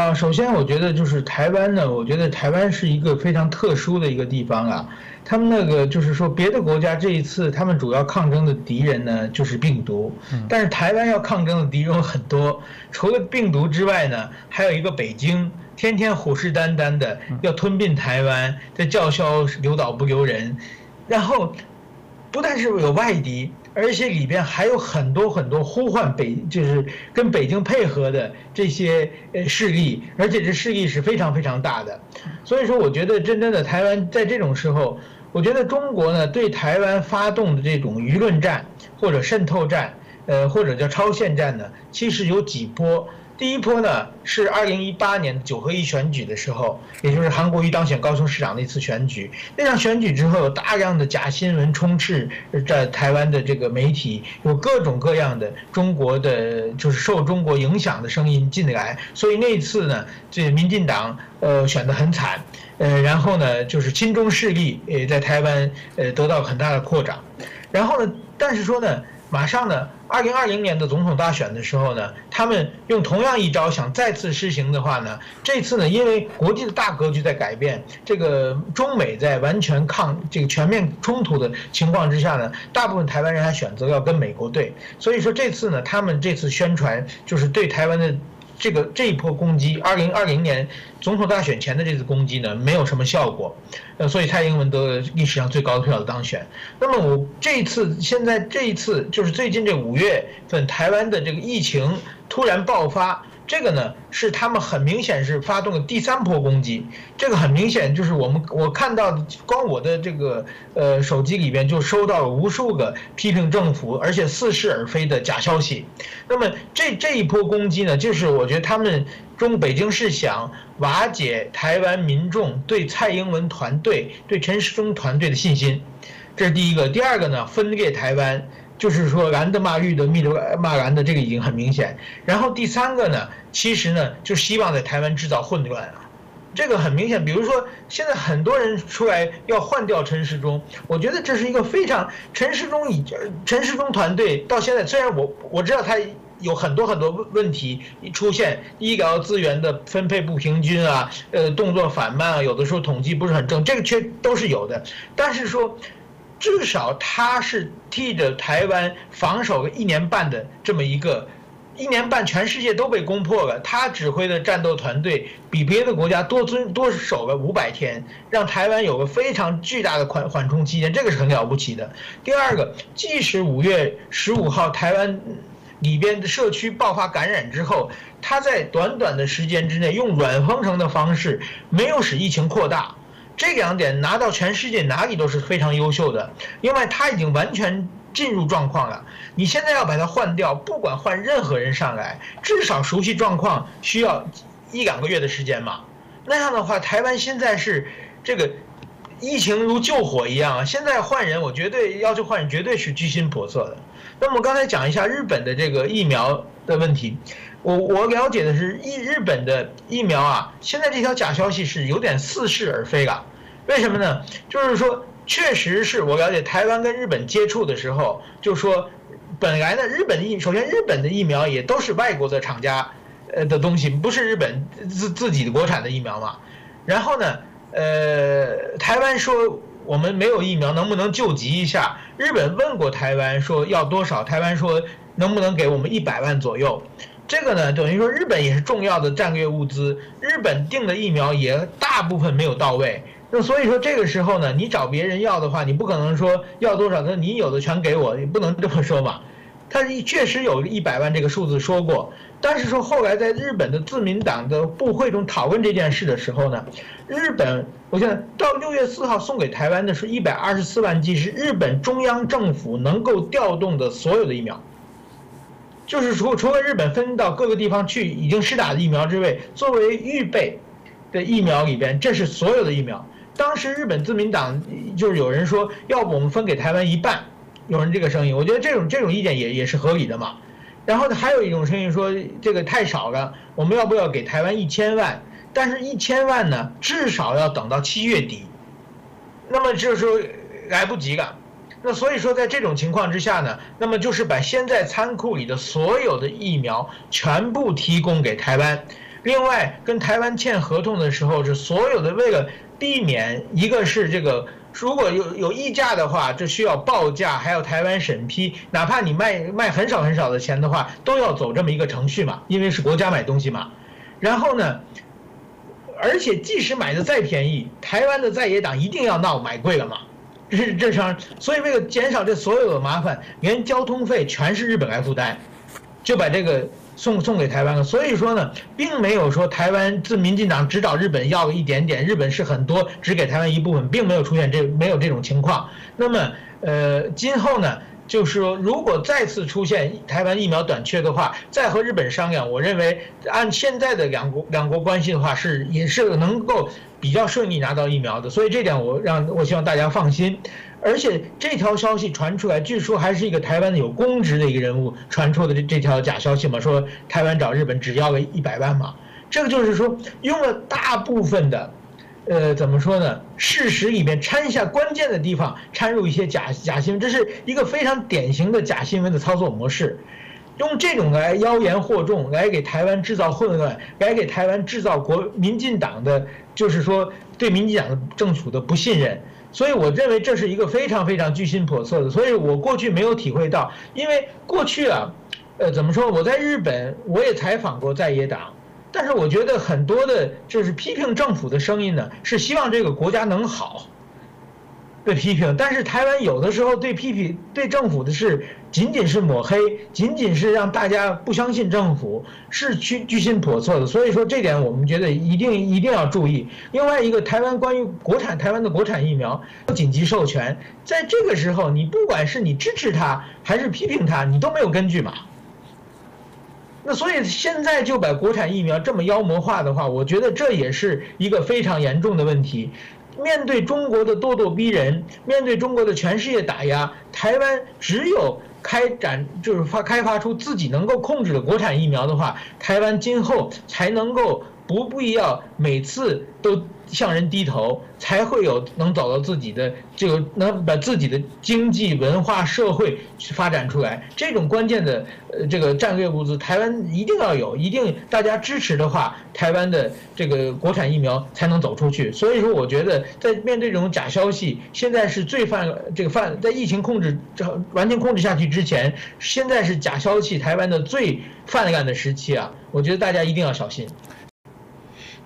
啊，首先我觉得就是台湾呢，我觉得台湾是一个非常特殊的一个地方啊。他们那个就是说，别的国家这一次他们主要抗争的敌人呢就是病毒，但是台湾要抗争的敌人有很多，除了病毒之外呢，还有一个北京，天天虎视眈眈的要吞并台湾，在叫嚣留岛不留人，然后不但是有外敌。而且里边还有很多很多呼唤北，就是跟北京配合的这些呃势力，而且这势力是非常非常大的。所以说，我觉得真正的台湾在这种时候，我觉得中国呢对台湾发动的这种舆论战或者渗透战，呃或者叫超限战呢，其实有几波。第一波呢是二零一八年九合一选举的时候，也就是韩国瑜当选高雄市长那次选举。那场选举之后，有大量的假新闻充斥在台湾的这个媒体，有各种各样的中国的就是受中国影响的声音进来。所以那次呢，这民进党呃选得很惨，呃，然后呢就是亲中势力呃在台湾呃得到很大的扩张。然后呢，但是说呢。马上呢，二零二零年的总统大选的时候呢，他们用同样一招想再次施行的话呢，这次呢，因为国际的大格局在改变，这个中美在完全抗这个全面冲突的情况之下呢，大部分台湾人还选择要跟美国对，所以说这次呢，他们这次宣传就是对台湾的。这个这一波攻击，二零二零年总统大选前的这次攻击呢，没有什么效果，呃，所以蔡英文得历史上最高的票的当选。那么我这一次，现在这一次就是最近这五月份，台湾的这个疫情突然爆发。这个呢是他们很明显是发动了第三波攻击，这个很明显就是我们我看到光我的这个呃手机里边就收到了无数个批评政府而且似是而非的假消息，那么这这一波攻击呢，就是我觉得他们中北京是想瓦解台湾民众对蔡英文团队对陈时中团队的信心，这是第一个，第二个呢分裂台湾。就是说蓝的骂绿的，绿的骂蓝的，这个已经很明显。然后第三个呢，其实呢，就希望在台湾制造混乱啊，这个很明显。比如说现在很多人出来要换掉陈时中，我觉得这是一个非常陈时中已陈时中团队到现在，虽然我我知道他有很多很多问题出现，医疗资源的分配不平均啊，呃，动作缓慢啊，有的时候统计不是很正，这个却都是有的。但是说。至少他是替着台湾防守了一年半的这么一个，一年半全世界都被攻破了，他指挥的战斗团队比别的国家多遵多守了五百天，让台湾有个非常巨大的缓缓冲期间，这个是很了不起的。第二个，即使五月十五号台湾里边的社区爆发感染之后，他在短短的时间之内用软封城的方式，没有使疫情扩大。这两点拿到全世界哪里都是非常优秀的，因为他已经完全进入状况了。你现在要把它换掉，不管换任何人上来，至少熟悉状况需要一两个月的时间嘛。那样的话，台湾现在是这个疫情如救火一样啊！现在换人，我绝对要求换人，绝对是居心叵测的。那么刚才讲一下日本的这个疫苗的问题。我我了解的是，日日本的疫苗啊，现在这条假消息是有点似是而非了。为什么呢？就是说，确实是我了解台湾跟日本接触的时候，就说，本来呢，日本疫首先日本的疫苗也都是外国的厂家呃的东西，不是日本自自己的国产的疫苗嘛。然后呢，呃，台湾说我们没有疫苗，能不能救急一下？日本问过台湾说要多少，台湾说能不能给我们一百万左右。这个呢，等于说日本也是重要的战略物资，日本订的疫苗也大部分没有到位。那所以说这个时候呢，你找别人要的话，你不可能说要多少，那你有的全给我，你不能这么说嘛。他确实有一百万这个数字说过，但是说后来在日本的自民党的部会中讨论这件事的时候呢，日本我现在到六月四号送给台湾的是一百二十四万剂，是日本中央政府能够调动的所有的疫苗。就是除除了日本分到各个地方去已经施打的疫苗之外，作为预备的疫苗里边，这是所有的疫苗。当时日本自民党就是有人说，要不我们分给台湾一半，有人这个声音，我觉得这种这种意见也也是合理的嘛。然后还有一种声音说，这个太少了，我们要不要给台湾一千万？但是一千万呢，至少要等到七月底，那么就是说来不及了。那所以说，在这种情况之下呢，那么就是把现在仓库里的所有的疫苗全部提供给台湾，另外，跟台湾签合同的时候，是所有的为了避免一个是这个如果有有溢价的话，这需要报价，还要台湾审批，哪怕你卖卖很少很少的钱的话，都要走这么一个程序嘛，因为是国家买东西嘛。然后呢，而且即使买的再便宜，台湾的在野党一定要闹买贵了嘛，这是这上，所以为了减少这所有的麻烦，连交通费全是日本来负担，就把这个。送送给台湾了，所以说呢，并没有说台湾自民进党只找日本要了一点点，日本是很多，只给台湾一部分，并没有出现这没有这种情况。那么，呃，今后呢，就是说，如果再次出现台湾疫苗短缺的话，再和日本商量，我认为按现在的两国两国关系的话，是也是能够比较顺利拿到疫苗的。所以这点我让我希望大家放心。而且这条消息传出来，据说还是一个台湾的有公职的一个人物传出的这这条假消息嘛，说台湾找日本只要个一百万嘛，这个就是说用了大部分的，呃，怎么说呢？事实里面掺一下关键的地方，掺入一些假假新闻，这是一个非常典型的假新闻的操作模式，用这种来妖言惑众，来给台湾制造混乱，来给台湾制造国民进党的，就是说对民进党政府的不信任。所以我认为这是一个非常非常居心叵测的。所以我过去没有体会到，因为过去啊，呃，怎么说？我在日本我也采访过在野党，但是我觉得很多的就是批评政府的声音呢，是希望这个国家能好。被批评，但是台湾有的时候对批评对政府的是仅仅是抹黑，仅仅是让大家不相信政府，是居居心叵测的。所以说这点我们觉得一定一定要注意。另外一个，台湾关于国产台湾的国产疫苗紧急授权，在这个时候，你不管是你支持他还是批评他，你都没有根据嘛。那所以现在就把国产疫苗这么妖魔化的话，我觉得这也是一个非常严重的问题。面对中国的咄咄逼人，面对中国的全世界打压，台湾只有开展就是发开发出自己能够控制的国产疫苗的话，台湾今后才能够不必要每次都。向人低头，才会有能找到自己的这个，能把自己的经济、文化、社会发展出来。这种关键的呃这个战略物资，台湾一定要有，一定大家支持的话，台湾的这个国产疫苗才能走出去。所以说，我觉得在面对这种假消息，现在是最犯这个犯在疫情控制这完全控制下去之前，现在是假消息台湾的最泛滥的时期啊！我觉得大家一定要小心。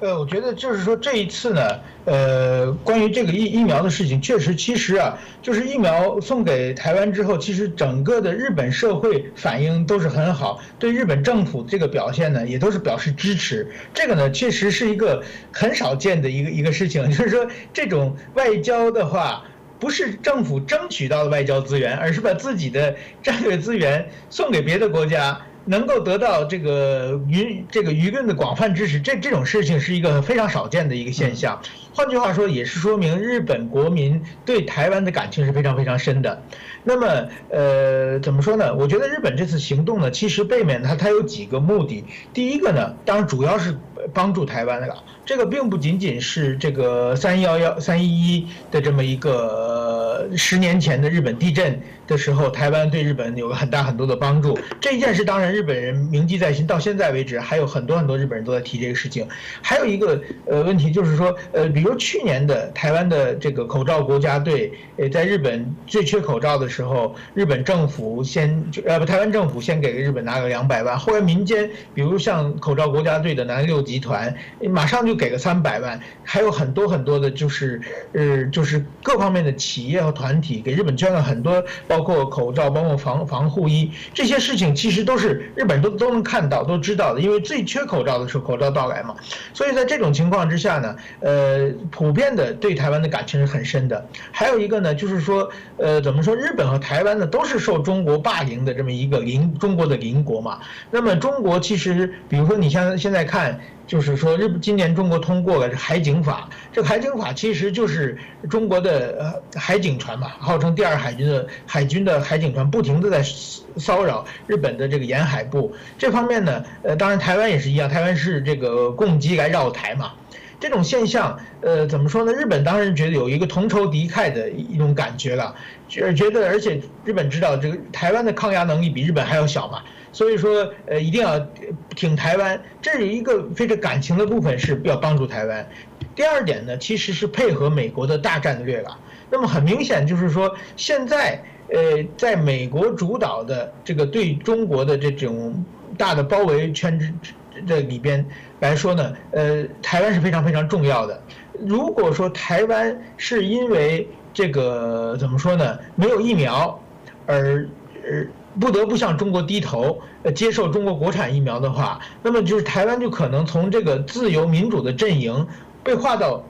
呃，我觉得就是说这一次呢，呃，关于这个疫疫苗的事情，确实，其实啊，就是疫苗送给台湾之后，其实整个的日本社会反应都是很好，对日本政府这个表现呢，也都是表示支持。这个呢，确实是一个很少见的一个一个事情，就是说这种外交的话，不是政府争取到的外交资源，而是把自己的战略资源送给别的国家。能够得到这个舆这个舆论的广泛支持，这这种事情是一个非常少见的一个现象。换句话说，也是说明日本国民对台湾的感情是非常非常深的。那么，呃，怎么说呢？我觉得日本这次行动呢，其实背面它它有几个目的。第一个呢，当然主要是帮助台湾的。这个并不仅仅是这个三幺幺三一一的这么一个十年前的日本地震的时候，台湾对日本有个很大很多的帮助。这一件事当然日本人铭记在心，到现在为止还有很多很多日本人都在提这个事情。还有一个呃问题就是说，呃，比如去年的台湾的这个口罩国家队，呃，在日本最缺口罩的时候，日本政府先就呃不台湾政府先给日本拿个两百万，后来民间比如像口罩国家队的南六集团，马上就。给个三百万，还有很多很多的，就是呃，就是各方面的企业和团体给日本捐了很多，包括口罩，包括防防护衣，这些事情其实都是日本都都能看到、都知道的，因为最缺口罩的时候，口罩到来嘛。所以在这种情况之下呢，呃，普遍的对台湾的感情是很深的。还有一个呢，就是说，呃，怎么说，日本和台湾呢都是受中国霸凌的这么一个邻中国的邻国嘛。那么中国其实，比如说你像现在看。就是说，日今年中国通过了海警法，这个海警法其实就是中国的呃海警船嘛，号称第二海军的海军的海警船，不停的在骚扰日本的这个沿海部。这方面呢，呃，当然台湾也是一样，台湾是这个共机来绕台嘛。这种现象，呃，怎么说呢？日本当然觉得有一个同仇敌忾的一种感觉了，觉觉得，而且日本知道这个台湾的抗压能力比日本还要小嘛。所以说呃一定要挺台湾，这是一个非常感情的部分是要帮助台湾。第二点呢，其实是配合美国的大战略了。那么很明显就是说，现在呃，在美国主导的这个对中国的这种大的包围圈之这里边来说呢，呃，台湾是非常非常重要的。如果说台湾是因为这个怎么说呢，没有疫苗而而不得不向中国低头，接受中国国产疫苗的话，那么就是台湾就可能从这个自由民主的阵营。被划到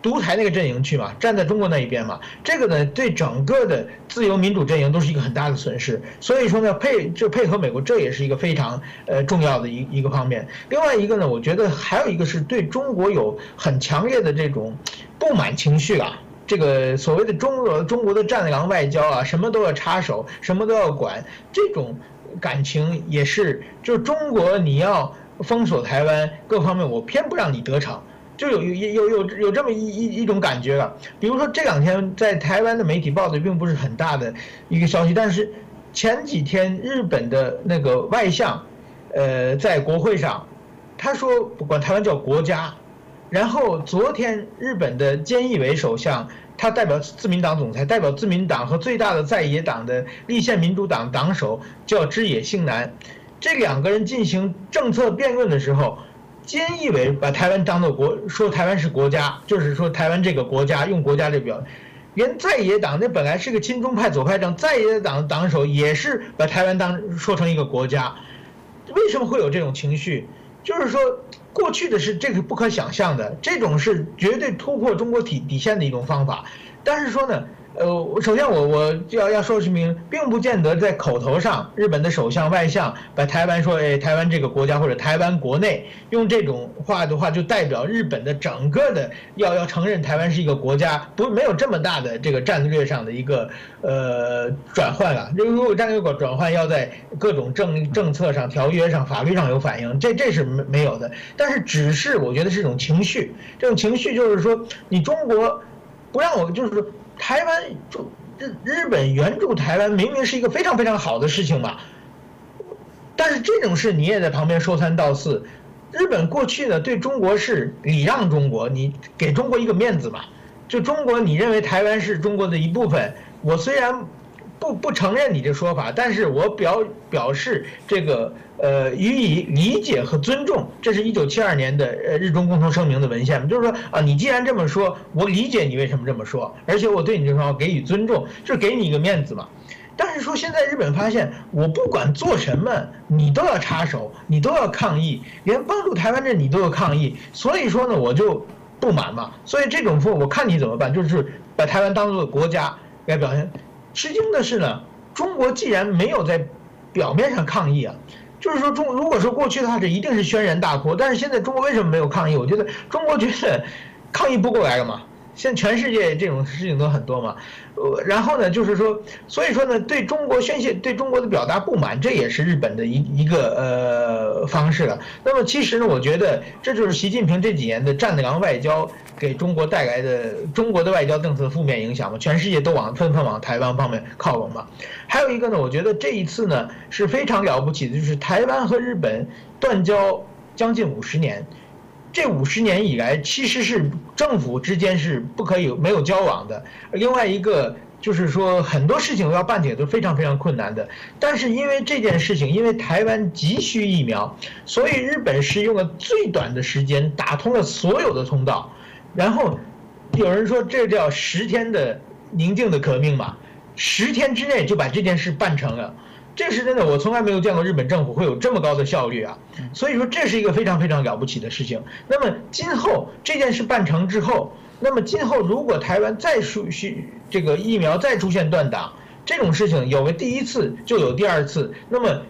独裁那个阵营去嘛，站在中国那一边嘛，这个呢对整个的自由民主阵营都是一个很大的损失。所以说呢，配就配合美国，这也是一个非常呃重要的一一个方面。另外一个呢，我觉得还有一个是对中国有很强烈的这种不满情绪啊。这个所谓的中俄中国的战狼外交啊，什么都要插手，什么都要管，这种感情也是，就是中国你要封锁台湾各方面，我偏不让你得逞。就有有有有有这么一一一种感觉了，比如说这两天在台湾的媒体报的并不是很大的一个消息，但是前几天日本的那个外相，呃，在国会上，他说不管台湾叫国家，然后昨天日本的菅义伟首相，他代表自民党总裁，代表自民党和最大的在野党的立宪民主党党首叫枝野幸男，这两个人进行政策辩论的时候。菅义伟把台湾当做国，说台湾是国家，就是说台湾这个国家用国家这表，连在野党那本来是个亲中派左派政，在野党党首也是把台湾当说成一个国家，为什么会有这种情绪？就是说过去的是这个不可想象的，这种是绝对突破中国体底线的一种方法，但是说呢？呃，首先我我要要说明，并不见得在口头上，日本的首相外相把台湾说，哎，台湾这个国家或者台湾国内用这种话的话，就代表日本的整个的要要承认台湾是一个国家，不没有这么大的这个战略上的一个呃转换了。如果战略转换要在各种政政策上、条约上、法律上有反应，这这是没没有的。但是只是我觉得是一种情绪，这种情绪就是说，你中国不让我就是说。台湾就日日本援助台湾，明明是一个非常非常好的事情嘛，但是这种事你也在旁边说三道四。日本过去呢对中国是礼让中国，你给中国一个面子嘛。就中国你认为台湾是中国的一部分，我虽然。不不承认你这说法，但是我表表示这个呃予以理解和尊重。这是一九七二年的呃日中共同声明的文献，就是说啊，你既然这么说，我理解你为什么这么说，而且我对你这说给予尊重，就是给你一个面子嘛。但是说现在日本发现，我不管做什么，你都要插手，你都要抗议，连帮助台湾这你都要抗议，所以说呢，我就不满嘛。所以这种说，我看你怎么办，就是把台湾当做国家来表现。吃惊的是呢，中国既然没有在表面上抗议啊，就是说中如果说过去的话，这一定是轩然大波。但是现在中国为什么没有抗议？我觉得中国觉得抗议不过来了嘛。现在全世界这种事情都很多嘛，呃，然后呢，就是说，所以说呢，对中国宣泄、对中国的表达不满，这也是日本的一一个呃方式了。那么其实呢，我觉得这就是习近平这几年的战狼外交给中国带来的中国的外交政策负面影响嘛，全世界都往纷纷往台湾方面靠拢嘛。还有一个呢，我觉得这一次呢是非常了不起的，就是台湾和日本断交将近五十年。这五十年以来，其实是政府之间是不可以没有交往的。另外一个就是说，很多事情要办起来都非常非常困难的。但是因为这件事情，因为台湾急需疫苗，所以日本是用了最短的时间打通了所有的通道。然后有人说这叫十天的宁静的革命嘛，十天之内就把这件事办成了。这是真的，我从来没有见过日本政府会有这么高的效率啊！所以说这是一个非常非常了不起的事情。那么今后这件事办成之后，那么今后如果台湾再出需这个疫苗再出现断档，这种事情有了第一次就有第二次，那么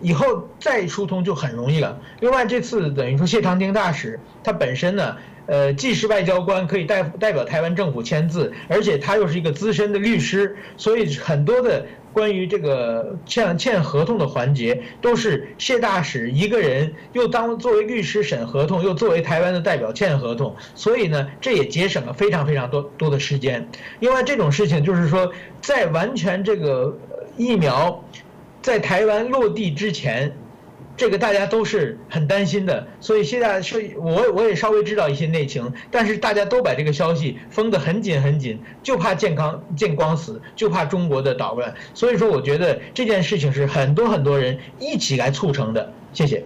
以后再疏通就很容易了。另外这次等于说谢长廷大使他本身呢，呃既是外交官，可以代代表台湾政府签字，而且他又是一个资深的律师，所以很多的。关于这个签签合同的环节，都是谢大使一个人又当作为律师审合同，又作为台湾的代表签合同，所以呢，这也节省了非常非常多多的时间。另外，这种事情就是说，在完全这个疫苗在台湾落地之前，这个大家都是很担心的，所以现在是我我也稍微知道一些内情，但是大家都把这个消息封得很紧很紧，就怕健康见光死，就怕中国的捣乱，所以说我觉得这件事情是很多很多人一起来促成的。谢谢。